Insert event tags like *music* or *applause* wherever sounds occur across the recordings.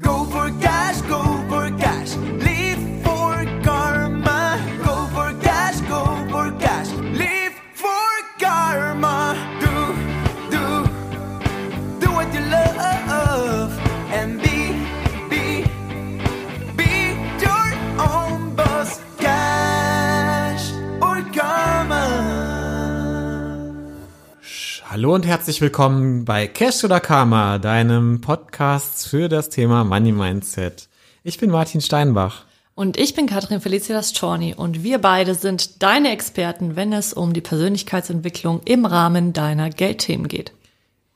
Go for cash, go Hallo und herzlich willkommen bei Cash oder Karma, deinem Podcast für das Thema Money Mindset. Ich bin Martin Steinbach. Und ich bin Katrin Felicitas Czorny und wir beide sind deine Experten, wenn es um die Persönlichkeitsentwicklung im Rahmen deiner Geldthemen geht.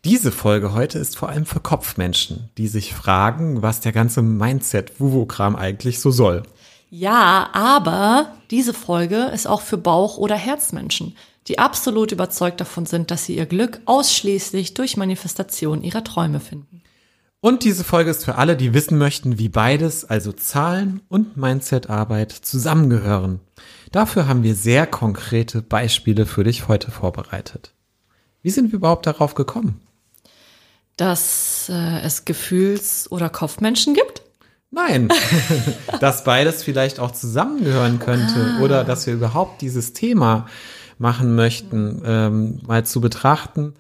Diese Folge heute ist vor allem für Kopfmenschen, die sich fragen, was der ganze Mindset-Wuvo-Kram eigentlich so soll. Ja, aber diese Folge ist auch für Bauch- oder Herzmenschen, die absolut überzeugt davon sind, dass sie ihr Glück ausschließlich durch Manifestation ihrer Träume finden. Und diese Folge ist für alle, die wissen möchten, wie beides, also Zahlen und Mindset-Arbeit, zusammengehören. Dafür haben wir sehr konkrete Beispiele für dich heute vorbereitet. Wie sind wir überhaupt darauf gekommen? Dass äh, es Gefühls- oder Kopfmenschen gibt? Nein, *laughs* dass beides vielleicht auch zusammengehören könnte oder dass wir überhaupt dieses Thema machen möchten, ähm, mal zu betrachten,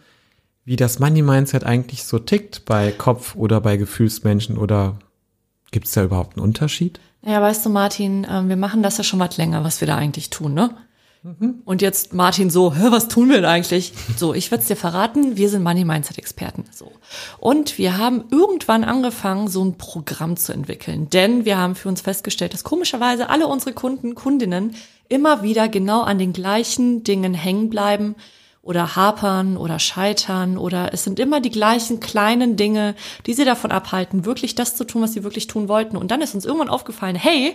wie das Money Mindset eigentlich so tickt bei Kopf- oder bei Gefühlsmenschen oder gibt es da überhaupt einen Unterschied? Ja, weißt du, Martin, ähm, wir machen das ja schon was länger, was wir da eigentlich tun, ne? Und jetzt Martin so, Hä, was tun wir denn eigentlich? So, ich werde es dir verraten, wir sind Money Mindset Experten. So. Und wir haben irgendwann angefangen, so ein Programm zu entwickeln. Denn wir haben für uns festgestellt, dass komischerweise alle unsere Kunden, Kundinnen immer wieder genau an den gleichen Dingen hängen bleiben oder hapern oder scheitern oder es sind immer die gleichen kleinen Dinge, die sie davon abhalten, wirklich das zu tun, was sie wirklich tun wollten. Und dann ist uns irgendwann aufgefallen, hey,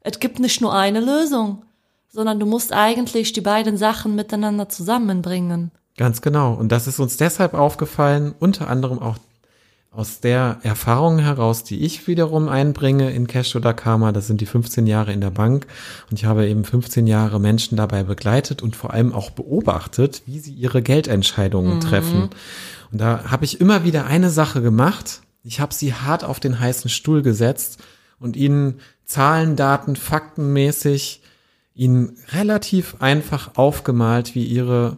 es gibt nicht nur eine Lösung, sondern du musst eigentlich die beiden Sachen miteinander zusammenbringen. Ganz genau. Und das ist uns deshalb aufgefallen, unter anderem auch aus der Erfahrung heraus, die ich wiederum einbringe in Cash oder Karma. Das sind die 15 Jahre in der Bank. Und ich habe eben 15 Jahre Menschen dabei begleitet und vor allem auch beobachtet, wie sie ihre Geldentscheidungen treffen. Und da habe ich immer wieder eine Sache gemacht. Ich habe sie hart auf den heißen Stuhl gesetzt und ihnen Zahlen, Daten, faktenmäßig ihnen relativ einfach aufgemalt, wie ihre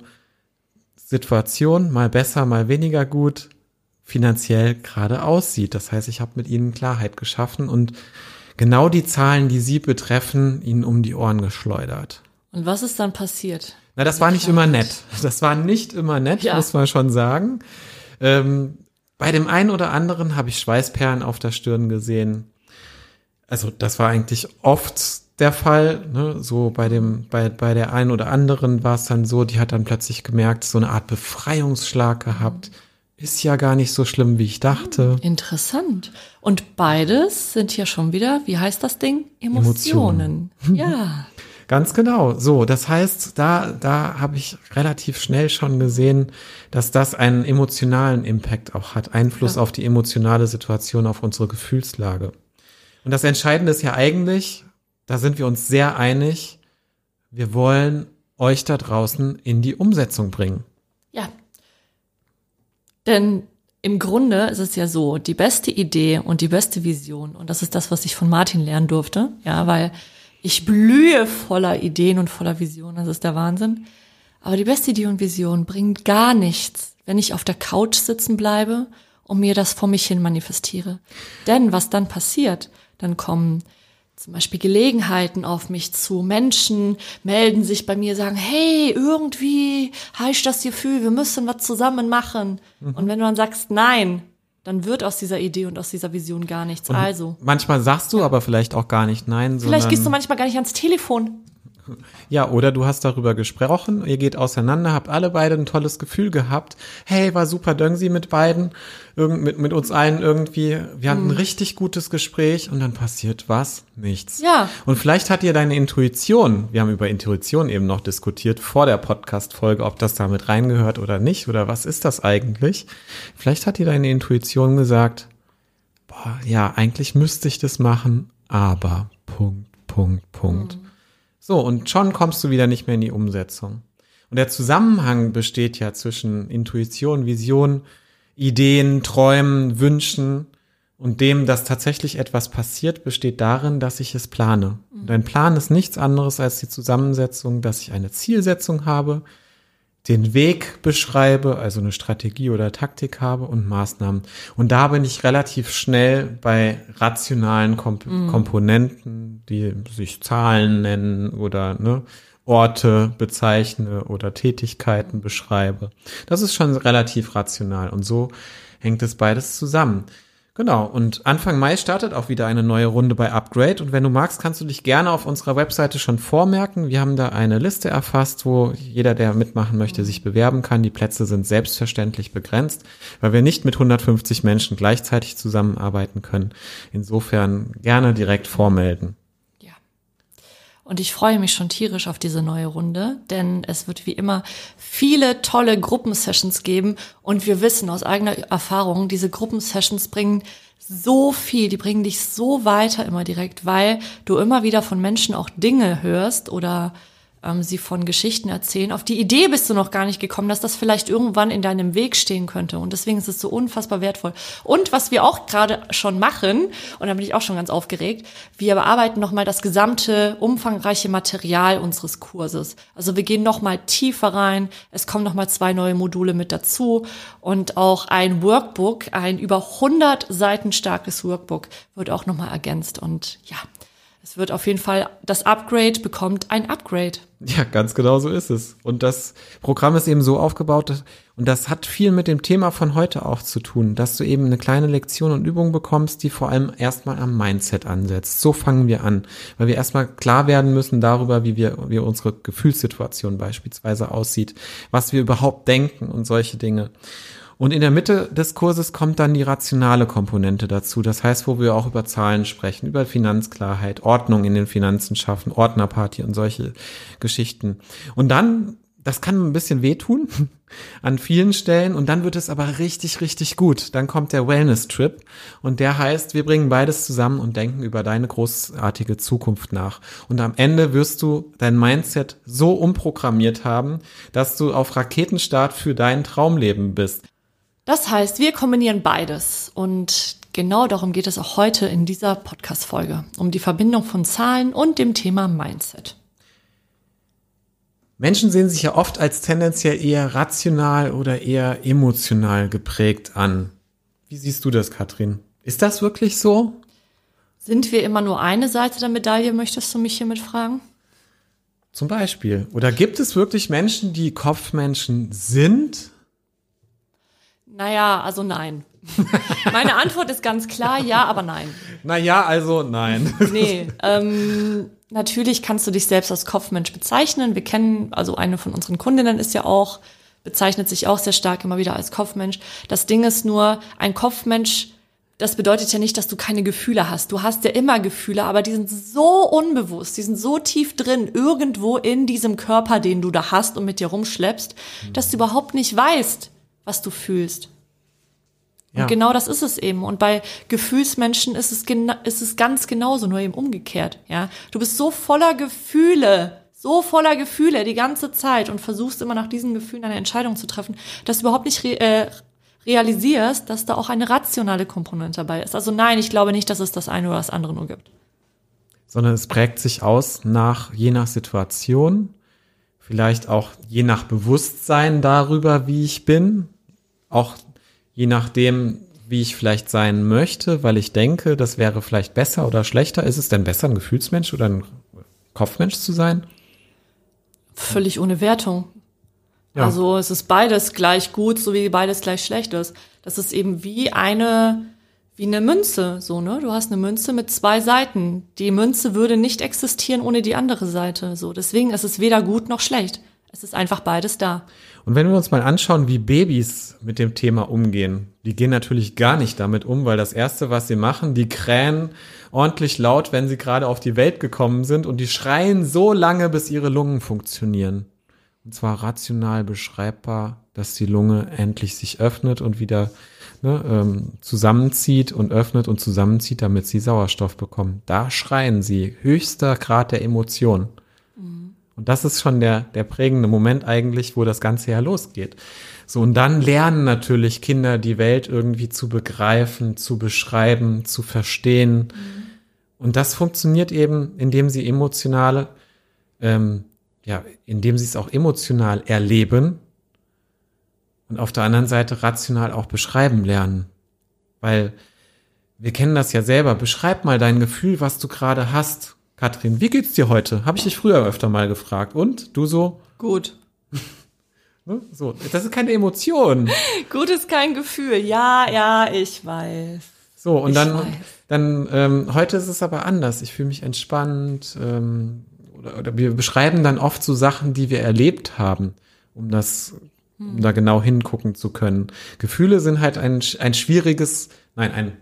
Situation mal besser, mal weniger gut finanziell gerade aussieht. Das heißt, ich habe mit ihnen Klarheit geschaffen und genau die Zahlen, die sie betreffen, ihnen um die Ohren geschleudert. Und was ist dann passiert? Na, das war nicht immer nett. Das war nicht immer nett, Ja. muss man schon sagen. Ähm, bei dem einen oder anderen habe ich Schweißperlen auf der Stirn gesehen. Also das war eigentlich oft der Fall. Ne? So bei dem, bei, bei der einen oder anderen war es dann so, die hat dann plötzlich gemerkt, so eine Art Befreiungsschlag gehabt. Ist ja gar nicht so schlimm, wie ich dachte. Interessant. Und beides sind hier schon wieder, wie heißt das Ding? Emotionen. Ja. *laughs* Ganz genau. So, das heißt, da, da habe ich relativ schnell schon gesehen, dass das einen emotionalen Impact auch hat, Einfluss Ja. auf die emotionale Situation, auf unsere Gefühlslage. Und das Entscheidende ist ja eigentlich, da sind wir uns sehr einig, wir wollen euch da draußen in die Umsetzung bringen. Denn im Grunde ist es ja so, die beste Idee und die beste Vision, und das ist das, was ich von Martin lernen durfte, ja, weil ich blühe voller Ideen und voller Visionen, das ist der Wahnsinn. Aber die beste Idee und Vision bringt gar nichts, wenn ich auf der Couch sitzen bleibe und mir das vor mich hin manifestiere. Denn was dann passiert, dann kommen zum Beispiel Gelegenheiten auf mich zu. Menschen melden sich bei mir, sagen, hey, irgendwie habe ich das Gefühl, wir müssen was zusammen machen. Und wenn du dann sagst, nein, dann wird aus dieser Idee und aus dieser Vision gar nichts. also, Manchmal sagst du aber vielleicht auch gar nicht nein, vielleicht gehst du manchmal gar nicht ans Telefon. Ja, oder du hast darüber gesprochen, ihr geht auseinander, habt alle beide ein tolles Gefühl gehabt. Hey, war super Döngsi mit beiden, irgend, mit, mit uns allen irgendwie. Wir hatten ein richtig gutes Gespräch und dann passiert was? Nichts. Ja. Und vielleicht hat dir deine Intuition, wir haben über Intuition eben noch diskutiert vor der Podcast-Folge, ob das damit reingehört oder nicht, oder was ist das eigentlich? Vielleicht hat dir deine Intuition gesagt, boah, ja, eigentlich müsste ich das machen, aber Punkt, Punkt, Punkt. So, und schon kommst du wieder nicht mehr in die Umsetzung. Und der Zusammenhang besteht ja zwischen Intuition, Vision, Ideen, Träumen, Wünschen und dem, dass tatsächlich etwas passiert, besteht darin, dass ich es plane. Und ein Plan ist nichts anderes als die Zusammensetzung, dass ich eine Zielsetzung habe, den Weg beschreibe, also eine Strategie oder Taktik habe und Maßnahmen. Und da bin ich relativ schnell bei rationalen Komp Komponenten, die sich Zahlen nennen oder ne, Orte bezeichne oder Tätigkeiten beschreibe. Das ist schon relativ rational und so hängt es beides zusammen. Genau, und Anfang Mai startet auch wieder eine neue Runde bei Upgrade. Und wenn du magst, kannst du dich gerne auf unserer Webseite schon vormerken. Wir haben da eine Liste erfasst, wo jeder, der mitmachen möchte, sich bewerben kann. Die Plätze sind selbstverständlich begrenzt, weil wir nicht mit 150 Menschen gleichzeitig zusammenarbeiten können. Insofern gerne direkt vormelden. Und ich freue mich schon tierisch auf diese neue Runde, denn es wird wie immer viele tolle Gruppensessions geben. Und wir wissen aus eigener Erfahrung, diese Gruppensessions bringen so viel, die bringen dich so weiter immer direkt, weil du immer wieder von Menschen auch Dinge hörst oder ähm, sie von Geschichten erzählen. Auf die Idee bist du noch gar nicht gekommen, dass das vielleicht irgendwann in deinem Weg stehen könnte. Und deswegen ist es so unfassbar wertvoll. Und was wir auch gerade schon machen, und da bin ich auch schon ganz aufgeregt, wir bearbeiten nochmal das gesamte umfangreiche Material unseres Kurses. Also wir gehen nochmal tiefer rein. Es kommen nochmal zwei neue Module mit dazu und auch ein Workbook, ein über 100 Seiten starkes Workbook wird auch nochmal ergänzt. Und ja, es wird auf jeden Fall, das Upgrade bekommt ein Upgrade. Ja, ganz genau so ist es. Und das Programm ist eben so aufgebaut, und das hat viel mit dem Thema von heute auch zu tun, dass du eben eine kleine Lektion und Übung bekommst, die vor allem erstmal am Mindset ansetzt. So fangen wir an, weil wir erstmal klar werden müssen darüber, wie wir, wie unsere Gefühlssituation beispielsweise aussieht, was wir überhaupt denken und solche Dinge. Und in der Mitte des Kurses kommt dann die rationale Komponente dazu. Das heißt, wo wir auch über Zahlen sprechen, über Finanzklarheit, Ordnung in den Finanzen schaffen, Ordnerparty und solche Geschichten. Und dann, das kann ein bisschen wehtun *laughs* an vielen Stellen und dann wird es aber richtig, richtig gut. Dann kommt der Wellness-Trip und der heißt, wir bringen beides zusammen und denken über deine großartige Zukunft nach. Und am Ende wirst du dein Mindset so umprogrammiert haben, dass du auf Raketenstart für dein Traumleben bist. Das heißt, wir kombinieren beides und genau darum geht es auch heute in dieser Podcast-Folge, um die Verbindung von Zahlen und dem Thema Mindset. Menschen sehen sich ja oft als tendenziell eher rational oder eher emotional geprägt an. Wie siehst du das, Katrin? Ist das wirklich so? Sind wir immer nur eine Seite der Medaille, möchtest du mich hiermit fragen? Zum Beispiel. Oder gibt es wirklich Menschen, die Kopfmenschen sind? Naja, also nein. *laughs* Meine Antwort ist ganz klar, ja, aber nein. Naja, also nein. *laughs* Nee, ähm, natürlich kannst du dich selbst als Kopfmensch bezeichnen. Wir kennen, also eine von unseren Kundinnen ist ja auch, bezeichnet sich auch sehr stark immer wieder als Kopfmensch. Das Ding ist nur, ein Kopfmensch, das bedeutet ja nicht, dass du keine Gefühle hast. Du hast ja immer Gefühle, aber die sind so unbewusst, die sind so tief drin, irgendwo in diesem Körper, den du da hast und mit dir rumschleppst, dass du überhaupt nicht weißt, was du fühlst. Und Ja. genau das ist es eben. Und bei Gefühlsmenschen ist es, ist es ganz genauso, nur eben umgekehrt. Ja, du bist so voller Gefühle, so voller Gefühle die ganze Zeit und versuchst immer nach diesen Gefühlen eine Entscheidung zu treffen, dass du überhaupt nicht re äh, realisierst, dass da auch eine rationale Komponente dabei ist. Also nein, ich glaube nicht, dass es das eine oder das andere nur gibt. Sondern es prägt sich aus nach, je nach Situation, vielleicht auch je nach Bewusstsein darüber, wie ich bin, auch je nachdem, wie ich vielleicht sein möchte, weil ich denke, das wäre vielleicht besser oder schlechter. Ist es denn besser, ein Gefühlsmensch oder ein Kopfmensch zu sein? Völlig ohne Wertung. Ja. Also es ist beides gleich gut, so wie beides gleich schlecht ist. Das ist eben wie eine, wie eine Münze, so, ne? Du hast eine Münze mit zwei Seiten. Die Münze würde nicht existieren ohne die andere Seite, so. Deswegen ist es weder gut noch schlecht. Es ist einfach beides da. Und wenn wir uns mal anschauen, wie Babys mit dem Thema umgehen, die gehen natürlich gar nicht damit um, weil das Erste, was sie machen, die krähen ordentlich laut, wenn sie gerade auf die Welt gekommen sind und die schreien so lange, bis ihre Lungen funktionieren. Und zwar rational beschreibbar, dass die Lunge endlich sich öffnet und wieder ne, ähm, zusammenzieht und öffnet und zusammenzieht, damit sie Sauerstoff bekommen. Da schreien sie. Höchster Grad der Emotion. Und das ist schon der, der prägende Moment eigentlich, wo das Ganze ja losgeht. So, und dann lernen natürlich Kinder die Welt irgendwie zu begreifen, zu beschreiben, zu verstehen. Mhm. Und das funktioniert eben, indem sie emotionale, ähm, ja, indem sie es auch emotional erleben und auf der anderen Seite rational auch beschreiben lernen. Weil wir kennen das ja selber. Beschreib mal dein Gefühl, was du gerade hast. Katrin, wie geht's dir heute? Habe ich dich früher öfter mal gefragt. Und du so? Gut. *laughs* Ne? So, das ist keine Emotion. *laughs* Gut ist kein Gefühl. Ja, ja, ich weiß. So, und Ich dann, weiß. dann ähm, heute ist es aber anders. Ich fühle mich entspannt. Ähm, oder, oder wir beschreiben dann oft so Sachen, die wir erlebt haben, um das, um da genau hingucken zu können. Gefühle sind halt ein, ein schwieriges, nein, ein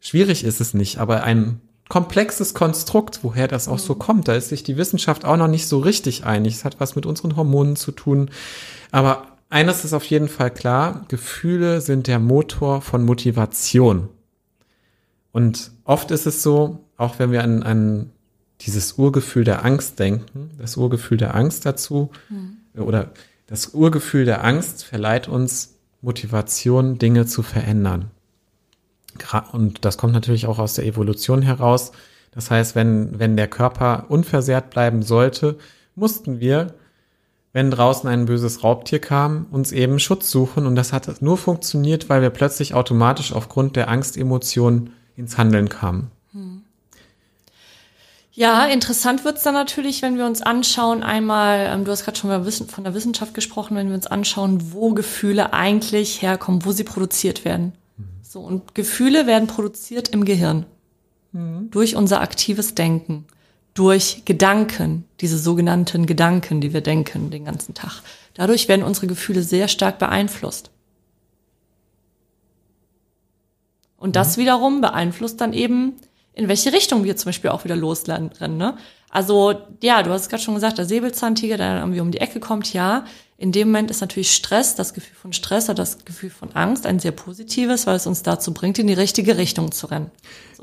schwierig ist es nicht, aber ein komplexes Konstrukt, woher das auch so kommt. Da ist sich die Wissenschaft auch noch nicht so richtig einig. Es hat was mit unseren Hormonen zu tun. Aber eines ist auf jeden Fall klar, Gefühle sind der Motor von Motivation. Und oft ist es so, auch wenn wir an, an dieses Urgefühl der Angst denken, das Urgefühl der Angst dazu, oder das Urgefühl der Angst verleiht uns Motivation, Dinge zu verändern. Und das kommt natürlich auch aus der Evolution heraus. Das heißt, wenn, wenn der Körper unversehrt bleiben sollte, mussten wir, wenn draußen ein böses Raubtier kam, uns eben Schutz suchen. Und das hat nur funktioniert, weil wir plötzlich automatisch aufgrund der Angstemotion ins Handeln kamen. Ja, interessant wird's dann natürlich, wenn wir uns anschauen, einmal, ähm, du hast gerade schon von der Wissenschaft gesprochen, wenn wir uns anschauen, wo Gefühle eigentlich herkommen, wo sie produziert werden. So, und Gefühle werden produziert im Gehirn. Durch unser aktives Denken. Durch Gedanken, diese sogenannten Gedanken, die wir denken den ganzen Tag. Dadurch werden unsere Gefühle sehr stark beeinflusst. Und das wiederum beeinflusst dann eben, in welche Richtung wir zum Beispiel auch wieder losrennen. Ne? Also ja, du hast es gerade schon gesagt, der Säbelzahntiger, der dann irgendwie um die Ecke kommt, ja. In dem Moment ist natürlich Stress, das Gefühl von Stress oder das Gefühl von Angst ein sehr positives, weil es uns dazu bringt, in die richtige Richtung zu rennen.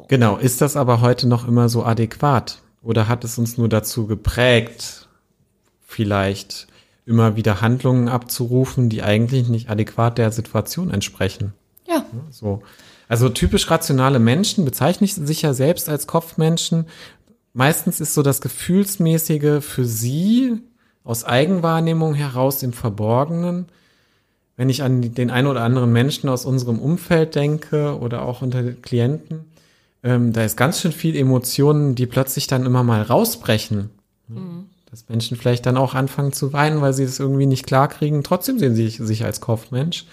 Genau, ist das aber heute noch immer so adäquat? Oder hat es uns nur dazu geprägt, vielleicht immer wieder Handlungen abzurufen, die eigentlich nicht adäquat der Situation entsprechen? Ja, So. Also typisch rationale Menschen bezeichnen sich ja selbst als Kopfmenschen. Meistens ist so das Gefühlsmäßige für sie aus Eigenwahrnehmung heraus im Verborgenen. Wenn ich an den einen oder anderen Menschen aus unserem Umfeld denke oder auch unter den Klienten, ähm, da ist ganz schön viel Emotionen, die plötzlich dann immer mal rausbrechen. Dass Menschen vielleicht dann auch anfangen zu weinen, weil sie es irgendwie nicht klarkriegen. Trotzdem sehen sie sich als Kopfmensch.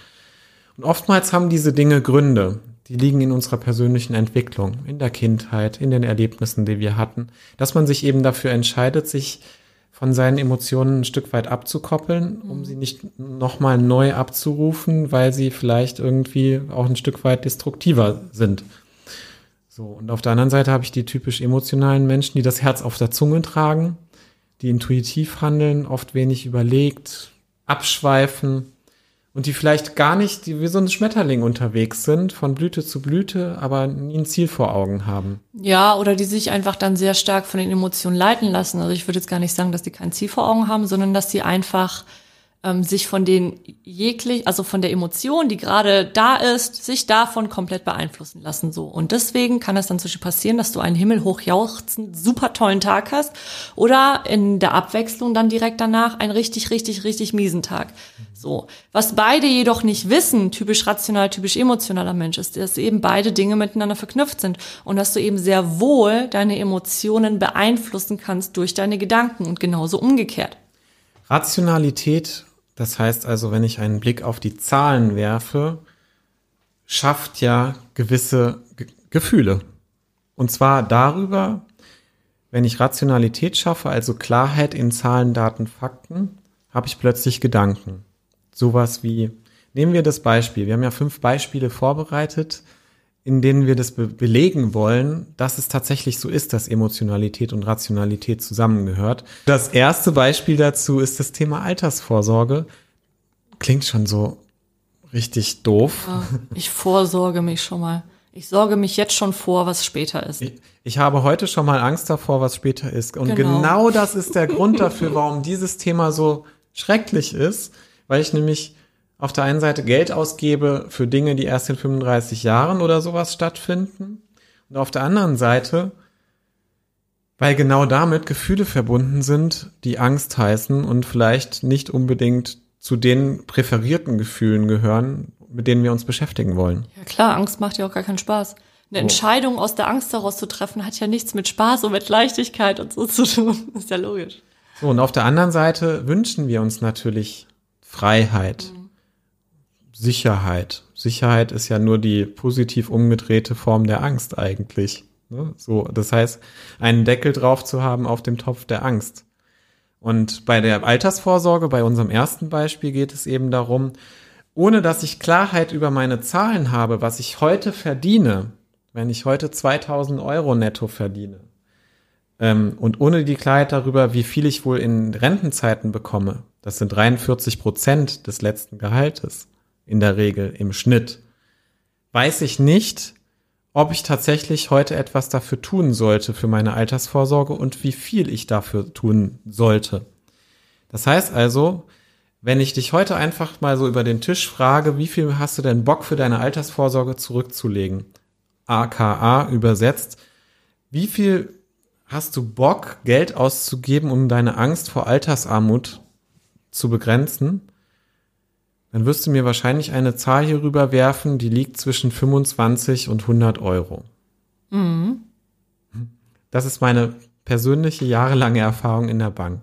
Und oftmals haben diese Dinge Gründe. Die liegen in unserer persönlichen Entwicklung, in der Kindheit, in den Erlebnissen, die wir hatten. Dass man sich eben dafür entscheidet, sich von seinen Emotionen ein Stück weit abzukoppeln, um sie nicht nochmal neu abzurufen, weil sie vielleicht irgendwie auch ein Stück weit destruktiver sind. So, und auf der anderen Seite habe ich die typisch emotionalen Menschen, die das Herz auf der Zunge tragen, die intuitiv handeln, oft wenig überlegt, abschweifen und die vielleicht gar nicht die, wie so ein Schmetterling unterwegs sind, von Blüte zu Blüte, aber nie ein Ziel vor Augen haben. Ja, oder die sich einfach dann sehr stark von den Emotionen leiten lassen. Also ich würde jetzt gar nicht sagen, dass die kein Ziel vor Augen haben, sondern dass sie einfach ähm, sich von den jeglich, also von der Emotion, die gerade da ist, sich davon komplett beeinflussen lassen. So. Und deswegen kann es dann Beispiel passieren, dass du einen himmelhoch super tollen Tag hast oder in der Abwechslung dann direkt danach einen richtig, richtig, richtig miesen Tag. So. Was beide jedoch nicht wissen, typisch rational, typisch emotionaler Mensch, ist, dass eben beide Dinge miteinander verknüpft sind und dass du eben sehr wohl deine Emotionen beeinflussen kannst durch deine Gedanken und genauso umgekehrt. Rationalität, das heißt also, wenn ich einen Blick auf die Zahlen werfe, schafft ja gewisse Ge Gefühle. Und zwar darüber, wenn ich Rationalität schaffe, also Klarheit in Zahlen, Daten, Fakten, habe ich plötzlich Gedanken. Sowas wie, nehmen wir das Beispiel. Wir haben ja fünf Beispiele vorbereitet, in denen wir das be belegen wollen, dass es tatsächlich so ist, dass Emotionalität und Rationalität zusammengehört. Das erste Beispiel dazu ist das Thema Altersvorsorge. Klingt schon so richtig doof. Ich vorsorge mich schon mal. Ich sorge mich jetzt schon vor, was später ist. Ich, ich habe heute schon mal Angst davor, was später ist. Und Genau. genau, das ist der Grund dafür, warum dieses Thema so schrecklich ist, weil ich nämlich auf der einen Seite Geld ausgebe für Dinge, die erst in 35 Jahren oder sowas stattfinden. Und auf der anderen Seite, weil genau damit Gefühle verbunden sind, die Angst heißen und vielleicht nicht unbedingt zu den präferierten Gefühlen gehören, mit denen wir uns beschäftigen wollen. Ja klar, Angst macht ja auch gar keinen Spaß. Eine Entscheidung aus der Angst heraus zu treffen, hat ja nichts mit Spaß und mit Leichtigkeit und so zu tun. *laughs* Ist ja logisch. So, und auf der anderen Seite wünschen wir uns natürlich Freiheit, Sicherheit. Sicherheit ist ja nur die positiv umgedrehte Form der Angst eigentlich. Ne? So, das heißt, einen Deckel drauf zu haben auf dem Topf der Angst. Und bei der Altersvorsorge, bei unserem ersten Beispiel, geht es eben darum, ohne dass ich Klarheit über meine Zahlen habe, was ich heute verdiene, wenn ich heute 2000 Euro netto verdiene, ähm, und ohne die Klarheit darüber, wie viel ich wohl in Rentenzeiten bekomme, das sind 43 Prozent des letzten Gehaltes in der Regel im Schnitt, weiß ich nicht, ob ich tatsächlich heute etwas dafür tun sollte für meine Altersvorsorge und wie viel ich dafür tun sollte. Das heißt also, wenn ich dich heute einfach mal so über den Tisch frage, wie viel hast du denn Bock für deine Altersvorsorge zurückzulegen? AKA übersetzt, wie viel hast du Bock, Geld auszugeben, um deine Angst vor Altersarmut zu begrenzen? Dann wirst du mir wahrscheinlich eine Zahl hier rüber werfen, die liegt zwischen 25 und 100 Euro. Das ist meine persönliche jahrelange Erfahrung in der Bank.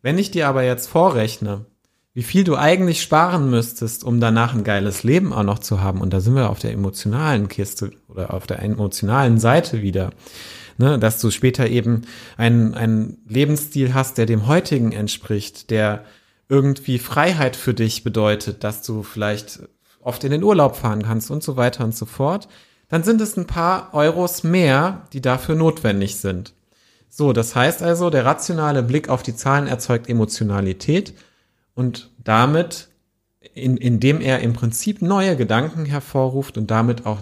Wenn ich dir aber jetzt vorrechne, wie viel du eigentlich sparen müsstest, um danach ein geiles Leben auch noch zu haben, und da sind wir auf der emotionalen Kiste oder auf der emotionalen Seite wieder, ne, dass du später eben einen, einen Lebensstil hast, der dem heutigen entspricht, der irgendwie Freiheit für dich bedeutet, dass du vielleicht oft in den Urlaub fahren kannst und so weiter und so fort, dann sind es ein paar Euros mehr, die dafür notwendig sind. So, das heißt also, der rationale Blick auf die Zahlen erzeugt Emotionalität und damit, in, indem er im Prinzip neue Gedanken hervorruft und damit auch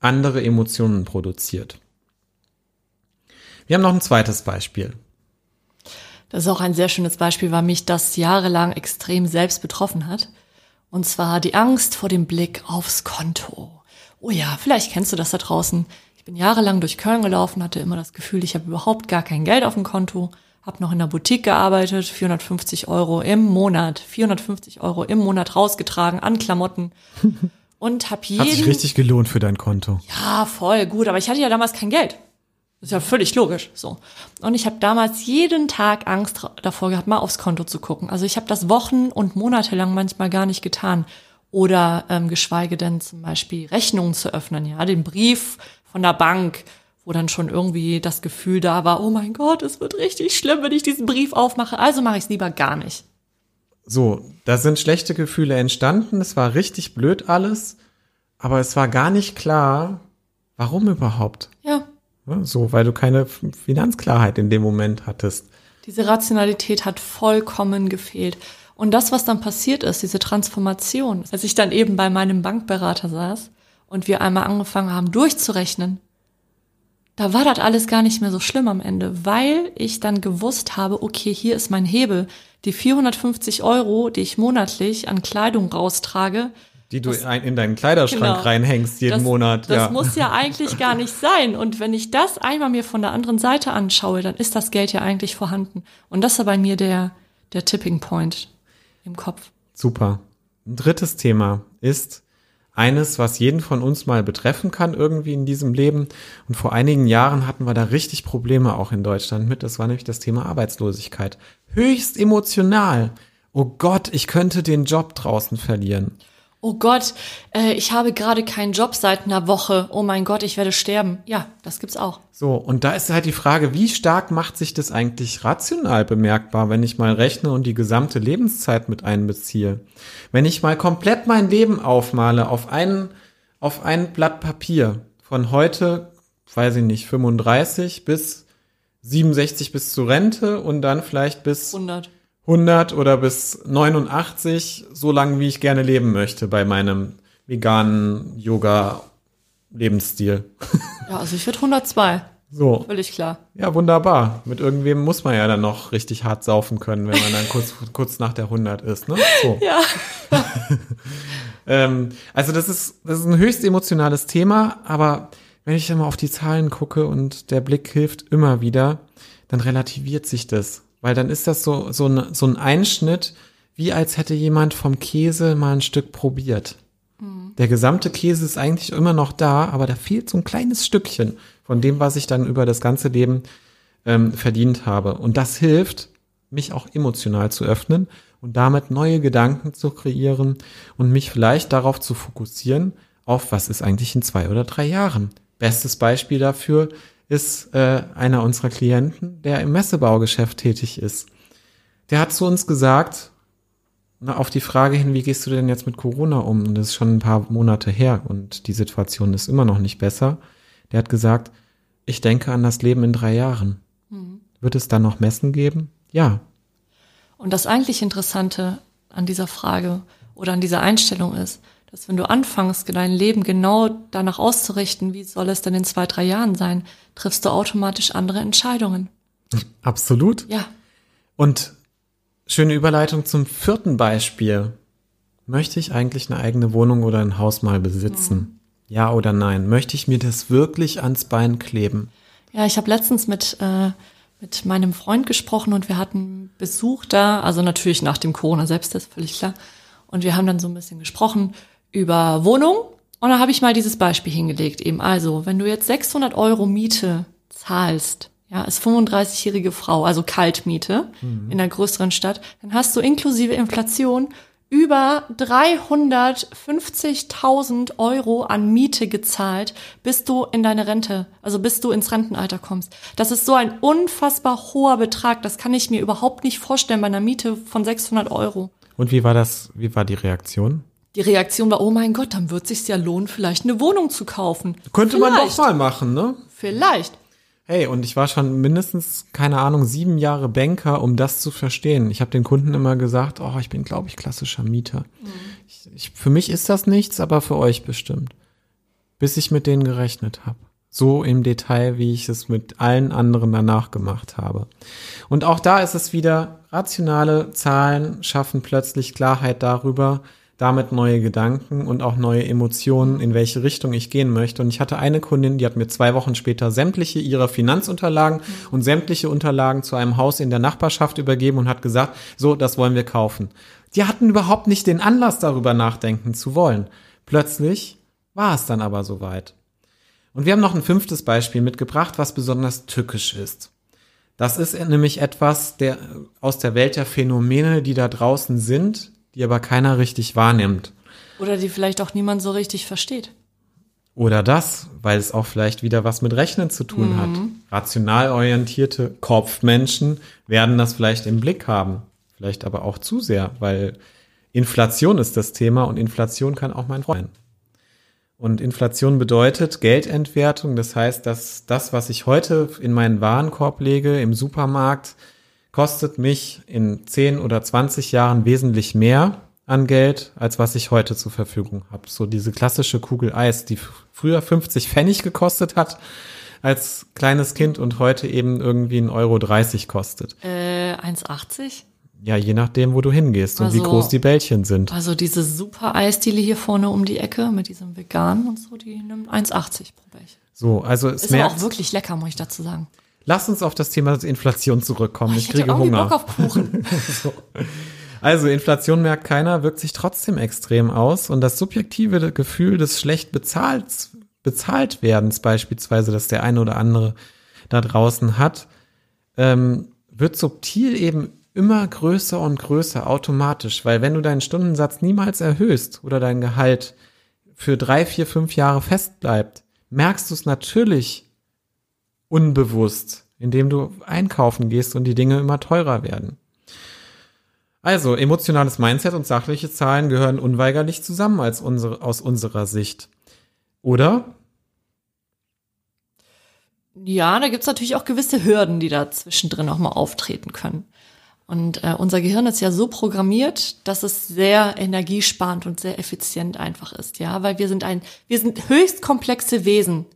andere Emotionen produziert. Wir haben noch ein zweites Beispiel. Das ist auch ein sehr schönes Beispiel, weil mich das jahrelang extrem selbst betroffen hat. Und zwar die Angst vor dem Blick aufs Konto. Oh ja, vielleicht kennst du das da draußen. Ich bin jahrelang durch Köln gelaufen, hatte immer das Gefühl, ich habe überhaupt gar kein Geld auf dem Konto, habe noch in der Boutique gearbeitet, 450 Euro im Monat, 450 Euro im Monat rausgetragen an Klamotten *laughs* und habe jeden Hat sich richtig gelohnt für dein Konto. ja, voll gut, aber ich hatte ja damals kein Geld. Ist ja völlig logisch, so. Und ich habe damals jeden Tag Angst davor gehabt, mal aufs Konto zu gucken. Also ich habe das Wochen und Monate lang manchmal gar nicht getan. Oder ähm, geschweige denn zum Beispiel Rechnungen zu öffnen, ja, den Brief von der Bank, wo dann schon irgendwie das Gefühl da war, oh mein Gott, es wird richtig schlimm, wenn ich diesen Brief aufmache. Also mache ich es lieber gar nicht. So, da sind schlechte Gefühle entstanden. Es war richtig blöd alles, aber es war gar nicht klar, warum überhaupt. Ja, So, weil du keine Finanzklarheit in dem Moment hattest. Diese Rationalität hat vollkommen gefehlt. Und das, was dann passiert ist, diese Transformation, als ich dann eben bei meinem Bankberater saß und wir einmal angefangen haben durchzurechnen, da war das alles gar nicht mehr so schlimm am Ende, weil ich dann gewusst habe, okay, hier ist mein Hebel. Die 450 Euro, die ich monatlich an Kleidung raustrage, Die du ein- in deinen Kleiderschrank Genau. reinhängst jeden das, Monat. Das ja. muss ja eigentlich gar nicht sein. Und wenn ich das einmal mir von der anderen Seite anschaue, dann ist das Geld ja eigentlich vorhanden. Und das war bei mir der, der Tipping Point im Kopf. Super. Ein drittes Thema ist eines, was jeden von uns mal betreffen kann irgendwie in diesem Leben. Und vor einigen Jahren hatten wir da richtig Probleme auch in Deutschland mit. Das war nämlich das Thema Arbeitslosigkeit. Höchst emotional. Oh Gott, ich könnte den Job draußen verlieren. Oh Gott, äh, ich habe gerade keinen Job seit einer Woche. Oh mein Gott, ich werde sterben. Ja, das gibt's auch. So, und da ist halt die Frage, wie stark macht sich das eigentlich rational bemerkbar, wenn ich mal rechne und die gesamte Lebenszeit mit einbeziehe? Wenn ich mal komplett mein Leben aufmale auf einen, auf ein Blatt Papier von heute, weiß ich nicht, 35 bis 67 bis zur Rente und dann vielleicht bis 100. 100 oder bis 89, so lange wie ich gerne leben möchte bei meinem veganen Yoga Lebensstil. *laughs* Ja, also ich würde 102. So. Völlig klar. Ja, wunderbar. Mit irgendwem muss man ja dann noch richtig hart saufen können, wenn man dann kurz, *laughs* kurz nach der 100 ist, ne? So. Ja. *laughs* Ähm, also das ist, das ist ein höchst emotionales Thema, aber wenn ich immer auf die Zahlen gucke und der Blick hilft immer wieder, dann relativiert sich das. Weil dann ist das so, so, ein, so ein Einschnitt, wie als hätte jemand vom Käse mal ein Stück probiert. Der gesamte Käse ist eigentlich immer noch da, aber da fehlt so ein kleines Stückchen von dem, was ich dann über das ganze Leben ähm, verdient habe. Und das hilft, mich auch emotional zu öffnen und damit neue Gedanken zu kreieren und mich vielleicht darauf zu fokussieren, auf was ist eigentlich in zwei oder drei Jahren. Bestes Beispiel dafür ist äh, einer unserer Klienten, der im Messebaugeschäft tätig ist. Der hat zu uns gesagt, na, auf die Frage hin, wie gehst du denn jetzt mit Corona um? Und das ist schon ein paar Monate her und die Situation ist immer noch nicht besser. Der hat gesagt, ich denke an das Leben in drei Jahren. Wird es dann noch Messen geben? Ja. Und das eigentlich Interessante an dieser Frage oder an dieser Einstellung ist, dass wenn du anfängst, dein Leben genau danach auszurichten, wie soll es denn in zwei, drei Jahren sein, triffst du automatisch andere Entscheidungen. Absolut. Ja. Und schöne Überleitung zum vierten Beispiel. Möchte ich eigentlich eine eigene Wohnung oder ein Haus mal besitzen? Ja oder nein? Möchte ich mir das wirklich ans Bein kleben? Ja, ich habe letztens mit, äh, mit meinem Freund gesprochen und wir hatten Besuch da, also natürlich nach dem Corona selbst, das ist völlig klar. Und wir haben dann so ein bisschen gesprochen über Wohnung. Und da habe ich mal dieses Beispiel hingelegt, eben also, wenn du jetzt 600 Euro Miete zahlst, ja, als 35-jährige Frau, also Kaltmiete in einer größeren Stadt, dann hast du inklusive Inflation über 350.000 Euro an Miete gezahlt, bis du in deine Rente, also bis du ins Rentenalter kommst. Das ist so ein unfassbar hoher Betrag. Das kann ich mir überhaupt nicht vorstellen bei einer Miete von 600 Euro. Und wie war das, wie war die Reaktion? Die Reaktion war, oh mein Gott, dann wird sich's ja lohnen, vielleicht eine Wohnung zu kaufen. Könnte man Vielleicht. doch mal machen, ne? Vielleicht. Hey, und ich war schon mindestens, keine Ahnung, sieben Jahre Banker, um das zu verstehen. Ich habe den Kunden immer gesagt, oh, ich bin, glaube ich, klassischer Mieter. Ich, ich, für mich ist das nichts, aber für euch bestimmt. Bis ich mit denen gerechnet habe. So im Detail, wie ich es mit allen anderen danach gemacht habe. Und auch da ist es wieder, rationale Zahlen schaffen plötzlich Klarheit darüber, damit neue Gedanken und auch neue Emotionen, in welche Richtung ich gehen möchte. Und ich hatte eine Kundin, die hat mir zwei Wochen später sämtliche ihrer Finanzunterlagen und sämtliche Unterlagen zu einem Haus in der Nachbarschaft übergeben und hat gesagt, so, das wollen wir kaufen. Die hatten überhaupt nicht den Anlass, darüber nachdenken zu wollen. Plötzlich war es dann aber soweit. Und wir haben noch ein fünftes Beispiel mitgebracht, was besonders tückisch ist. Das ist nämlich etwas der, aus der Welt der Phänomene, die da draußen sind, die aber keiner richtig wahrnimmt. Oder die vielleicht auch niemand so richtig versteht. Oder das, weil es auch vielleicht wieder was mit Rechnen zu tun hat. Rational orientierte Kopfmenschen werden das vielleicht im Blick haben. Vielleicht aber auch zu sehr, weil Inflation ist das Thema und Inflation kann auch mein Freund sein. Und Inflation bedeutet Geldentwertung. Das heißt, dass das, was ich heute in meinen Warenkorb lege im Supermarkt, kostet mich in 10 oder 20 Jahren wesentlich mehr an Geld, als was ich heute zur Verfügung habe. So diese klassische Kugel Eis, die früher 50 Pfennig gekostet hat als kleines Kind und heute eben irgendwie 1,30 Euro kostet. Äh, 1,80? Ja, je nachdem, wo du hingehst und wie Also- groß die Bällchen sind. Also diese super Eisdiele hier vorne um die Ecke mit diesem Veganen und so, die nimmt 1,80 pro Blech. So, also es Ist merkt, auch wirklich lecker, muss ich dazu sagen. Lass uns auf das Thema Inflation zurückkommen. Oh, ich, ich kriege irgendwie Hunger. Bock auf Kuchen. *laughs* *laughs* Also Inflation merkt keiner, wirkt sich trotzdem extrem aus und das subjektive Gefühl des schlecht bezahlt, bezahlt werdens beispielsweise, dass der eine oder andere da draußen hat, ähm, wird subtil eben immer größer und größer automatisch, weil wenn du deinen Stundensatz niemals erhöhst oder dein Gehalt für drei, vier, fünf Jahre fest bleibt, merkst du es natürlich unbewusst, indem du einkaufen gehst und die Dinge immer teurer werden. Also, emotionales Mindset und sachliche Zahlen gehören unweigerlich zusammen als unsere, aus unserer Sicht. Oder? Ja, da gibt's natürlich auch gewisse Hürden, die da zwischendrin auch mal auftreten können. Und äh, unser Gehirn ist ja so programmiert, dass es sehr energiesparend und sehr effizient einfach ist, ja, weil wir sind ein, wir sind höchst komplexe Wesen.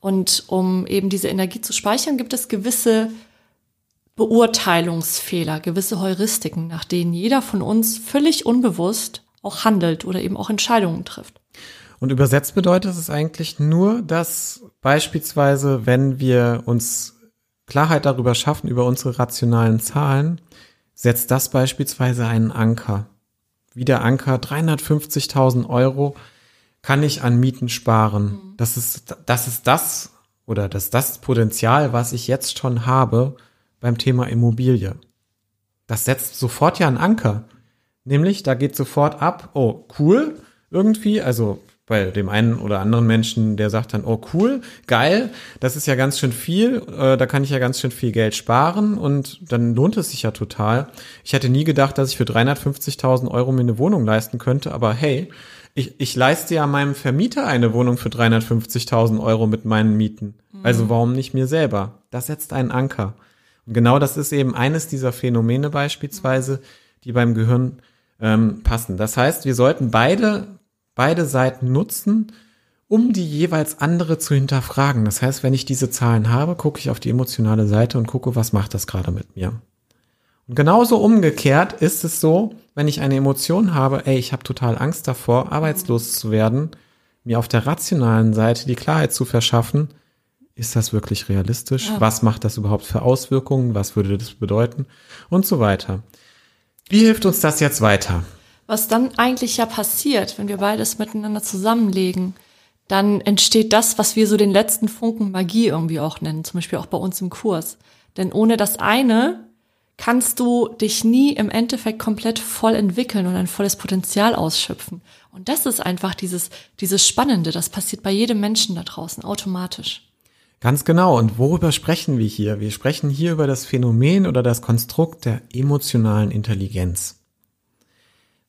Und um eben diese Energie zu speichern, gibt es gewisse Beurteilungsfehler, gewisse Heuristiken, nach denen jeder von uns völlig unbewusst auch handelt oder eben auch Entscheidungen trifft. Und übersetzt bedeutet es eigentlich nur, dass beispielsweise, wenn wir uns Klarheit darüber schaffen, über unsere rationalen Zahlen, setzt das beispielsweise einen Anker. Wie der Anker 350.000 Euro kann ich an Mieten sparen. Mhm. Das ist, das ist das oder das, das Potenzial, was ich jetzt schon habe beim Thema Immobilie. Das setzt sofort ja einen Anker. Nämlich, da geht sofort ab, oh, cool, irgendwie, also bei dem einen oder anderen Menschen, der sagt dann, oh cool, geil, das ist ja ganz schön viel, äh, da kann ich ja ganz schön viel Geld sparen und dann lohnt es sich ja total. Ich hätte nie gedacht, dass ich für 350.000 Euro mir eine Wohnung leisten könnte, aber hey, ich, ich leiste ja meinem Vermieter eine Wohnung für 350.000 Euro mit meinen Mieten. Mhm. Also warum nicht mir selber? Das setzt einen Anker. Und genau das ist eben eines dieser Phänomene beispielsweise, die beim Gehirn ähm, passen. Das heißt, wir sollten beide beide Seiten nutzen, um die jeweils andere zu hinterfragen. Das heißt, wenn ich diese Zahlen habe, gucke ich auf die emotionale Seite und gucke, was macht das gerade mit mir. Und genauso umgekehrt ist es so, wenn ich eine Emotion habe, ey, ich habe total Angst davor, arbeitslos zu werden, mir auf der rationalen Seite die Klarheit zu verschaffen, ist das wirklich realistisch? Ja. Was macht das überhaupt für Auswirkungen? Was würde das bedeuten? Und so weiter. Wie hilft uns das jetzt weiter? was dann eigentlich ja passiert, wenn wir beides miteinander zusammenlegen, dann entsteht das, was wir so den letzten Funken Magie irgendwie auch nennen, zum Beispiel auch bei uns im Kurs. Denn ohne das eine kannst du dich nie im Endeffekt komplett voll entwickeln und ein volles Potenzial ausschöpfen. Und das ist einfach dieses, dieses Spannende, das passiert bei jedem Menschen da draußen automatisch. Ganz genau. Und worüber sprechen wir hier? Wir sprechen hier über das Phänomen oder das Konstrukt der emotionalen Intelligenz.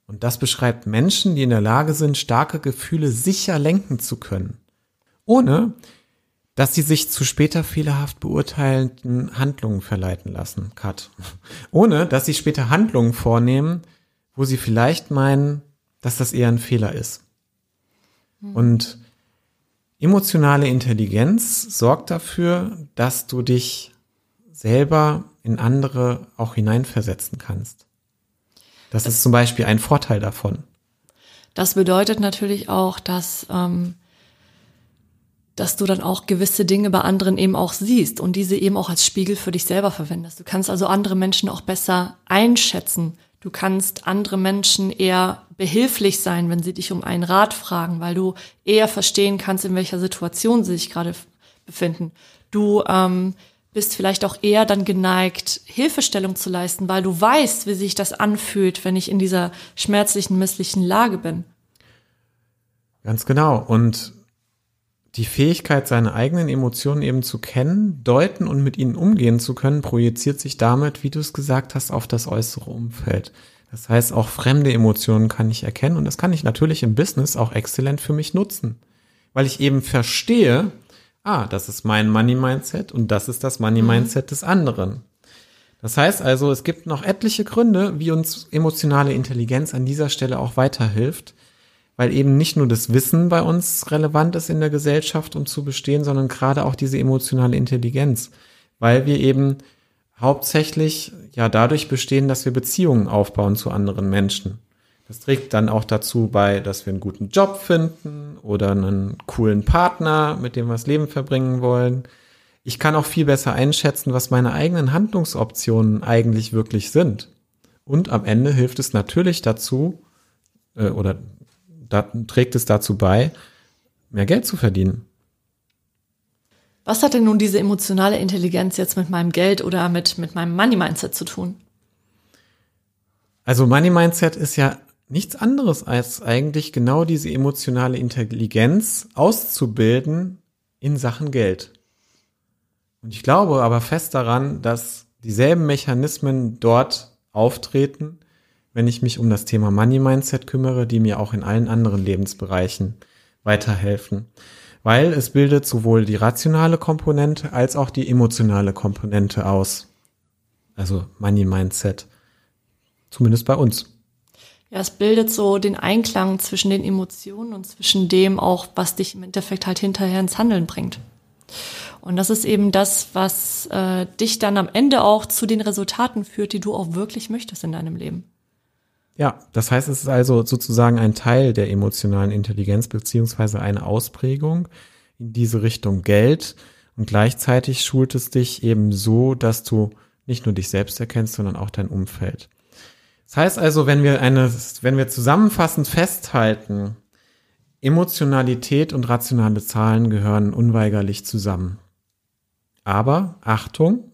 Und das beschreibt Menschen, die in der Lage sind, starke Gefühle sicher lenken zu können, ohne dass sie sich zu später fehlerhaft beurteilenden Handlungen verleiten lassen. Cut. Ohne dass sie später Handlungen vornehmen, wo sie vielleicht meinen, dass das eher ein Fehler ist. Hm. Und emotionale Intelligenz sorgt dafür, dass du dich selber in andere auch hineinversetzen kannst. Das ist zum Beispiel ein Vorteil davon. Das bedeutet natürlich auch, dass, ähm, dass du dann auch gewisse Dinge bei anderen eben auch siehst und diese eben auch als Spiegel für dich selber verwendest. Du kannst also andere Menschen auch besser einschätzen. Du kannst andere Menschen eher behilflich sein, wenn sie dich um einen Rat fragen, weil du eher verstehen kannst, in welcher Situation sie sich gerade befinden. Du ähm, bist vielleicht auch eher dann geneigt, Hilfestellung zu leisten, weil du weißt, wie sich das anfühlt, wenn ich in dieser schmerzlichen, misslichen Lage bin. Ganz genau. Und die Fähigkeit, seine eigenen Emotionen eben zu kennen, deuten und mit ihnen umgehen zu können, projiziert sich damit, wie du es gesagt hast, auf das äußere Umfeld. Das heißt, auch fremde Emotionen kann ich erkennen und das kann ich natürlich im Business auch exzellent für mich nutzen, weil ich eben verstehe, ah, das ist mein Money-Mindset und das ist das Money-Mindset mhm. des anderen. Das heißt also, es gibt noch etliche Gründe, wie uns emotionale Intelligenz an dieser Stelle auch weiterhilft, weil eben nicht nur das Wissen bei uns relevant ist in der Gesellschaft, um zu bestehen, sondern gerade auch diese emotionale Intelligenz, weil wir eben hauptsächlich ja dadurch bestehen, dass wir Beziehungen aufbauen zu anderen Menschen. Das trägt dann auch dazu bei, dass wir einen guten Job finden oder einen coolen Partner, mit dem wir das Leben verbringen wollen. Ich kann auch viel besser einschätzen, was meine eigenen Handlungsoptionen eigentlich wirklich sind. Und am Ende hilft es natürlich dazu, äh, oder da, trägt es dazu bei, mehr Geld zu verdienen. Was hat denn nun diese emotionale Intelligenz jetzt mit meinem Geld oder mit, mit meinem Money Mindset zu tun? Also Money Mindset ist ja nichts anderes als eigentlich genau diese emotionale Intelligenz auszubilden in Sachen Geld. Und ich glaube aber fest daran, dass dieselben Mechanismen dort auftreten, wenn ich mich um das Thema Money Mindset kümmere, die mir auch in allen anderen Lebensbereichen weiterhelfen. Weil es bildet sowohl die rationale Komponente als auch die emotionale Komponente aus. Also Money Mindset. Zumindest bei uns. Ja, es bildet so den Einklang zwischen den Emotionen und zwischen dem auch, was dich im Endeffekt halt hinterher ins Handeln bringt. Und das ist eben das, was äh, dich dann am Ende auch zu den Resultaten führt, die du auch wirklich möchtest in deinem Leben. Ja, das heißt, es ist also sozusagen ein Teil der emotionalen Intelligenz beziehungsweise eine Ausprägung in diese Richtung Geld und gleichzeitig schult es dich eben so, dass du nicht nur dich selbst erkennst, sondern auch dein Umfeld. Das heißt also, wenn wir eine, wenn wir zusammenfassend festhalten, Emotionalität und rationale Zahlen gehören unweigerlich zusammen. Aber Achtung,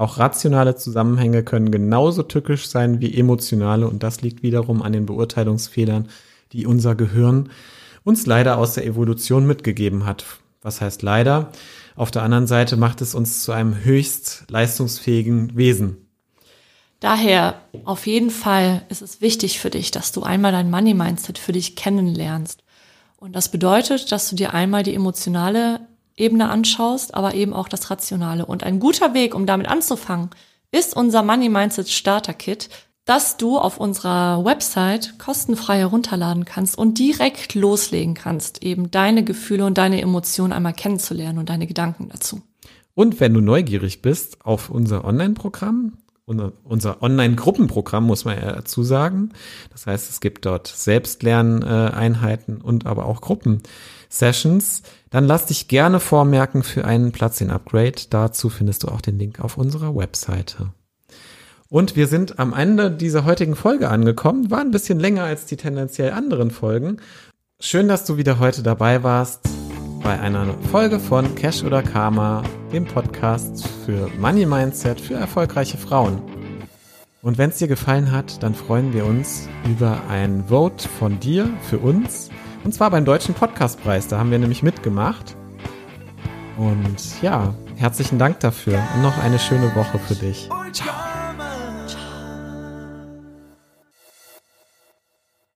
auch rationale Zusammenhänge können genauso tückisch sein wie emotionale und das liegt wiederum an den Beurteilungsfehlern, die unser Gehirn uns leider aus der Evolution mitgegeben hat. Was heißt leider? Auf der anderen Seite macht es uns zu einem höchst leistungsfähigen Wesen. Daher auf jeden Fall ist es wichtig für dich, dass du einmal dein Money Mindset für dich kennenlernst. Und das bedeutet, dass du dir einmal die emotionale Ebene anschaust, aber eben auch das Rationale. Und ein guter Weg, um damit anzufangen, ist unser Money Mindset Starter Kit, das du auf unserer Website kostenfrei herunterladen kannst und direkt loslegen kannst, eben deine Gefühle und deine Emotionen einmal kennenzulernen und deine Gedanken dazu. Und wenn du neugierig bist auf unser Online-Programm, unser Online-Gruppenprogramm, muss man ja dazu sagen. Das heißt, es gibt dort Selbstlerneinheiten und aber auch Gruppensessions. Dann lass dich gerne vormerken für einen Platz in Upgrade. Dazu findest du auch den Link auf unserer Webseite. Und wir sind am Ende dieser heutigen Folge angekommen. War ein bisschen länger als die tendenziell anderen Folgen. Schön, dass du wieder heute dabei warst bei einer Folge von Cash oder Karma, dem Podcast für Money Mindset für erfolgreiche Frauen. Und wenn es dir gefallen hat, dann freuen wir uns über ein Vote von dir für uns. Und zwar beim Deutschen Podcastpreis. Da haben wir nämlich mitgemacht. Und ja, herzlichen Dank dafür und noch eine schöne Woche für dich. Ciao.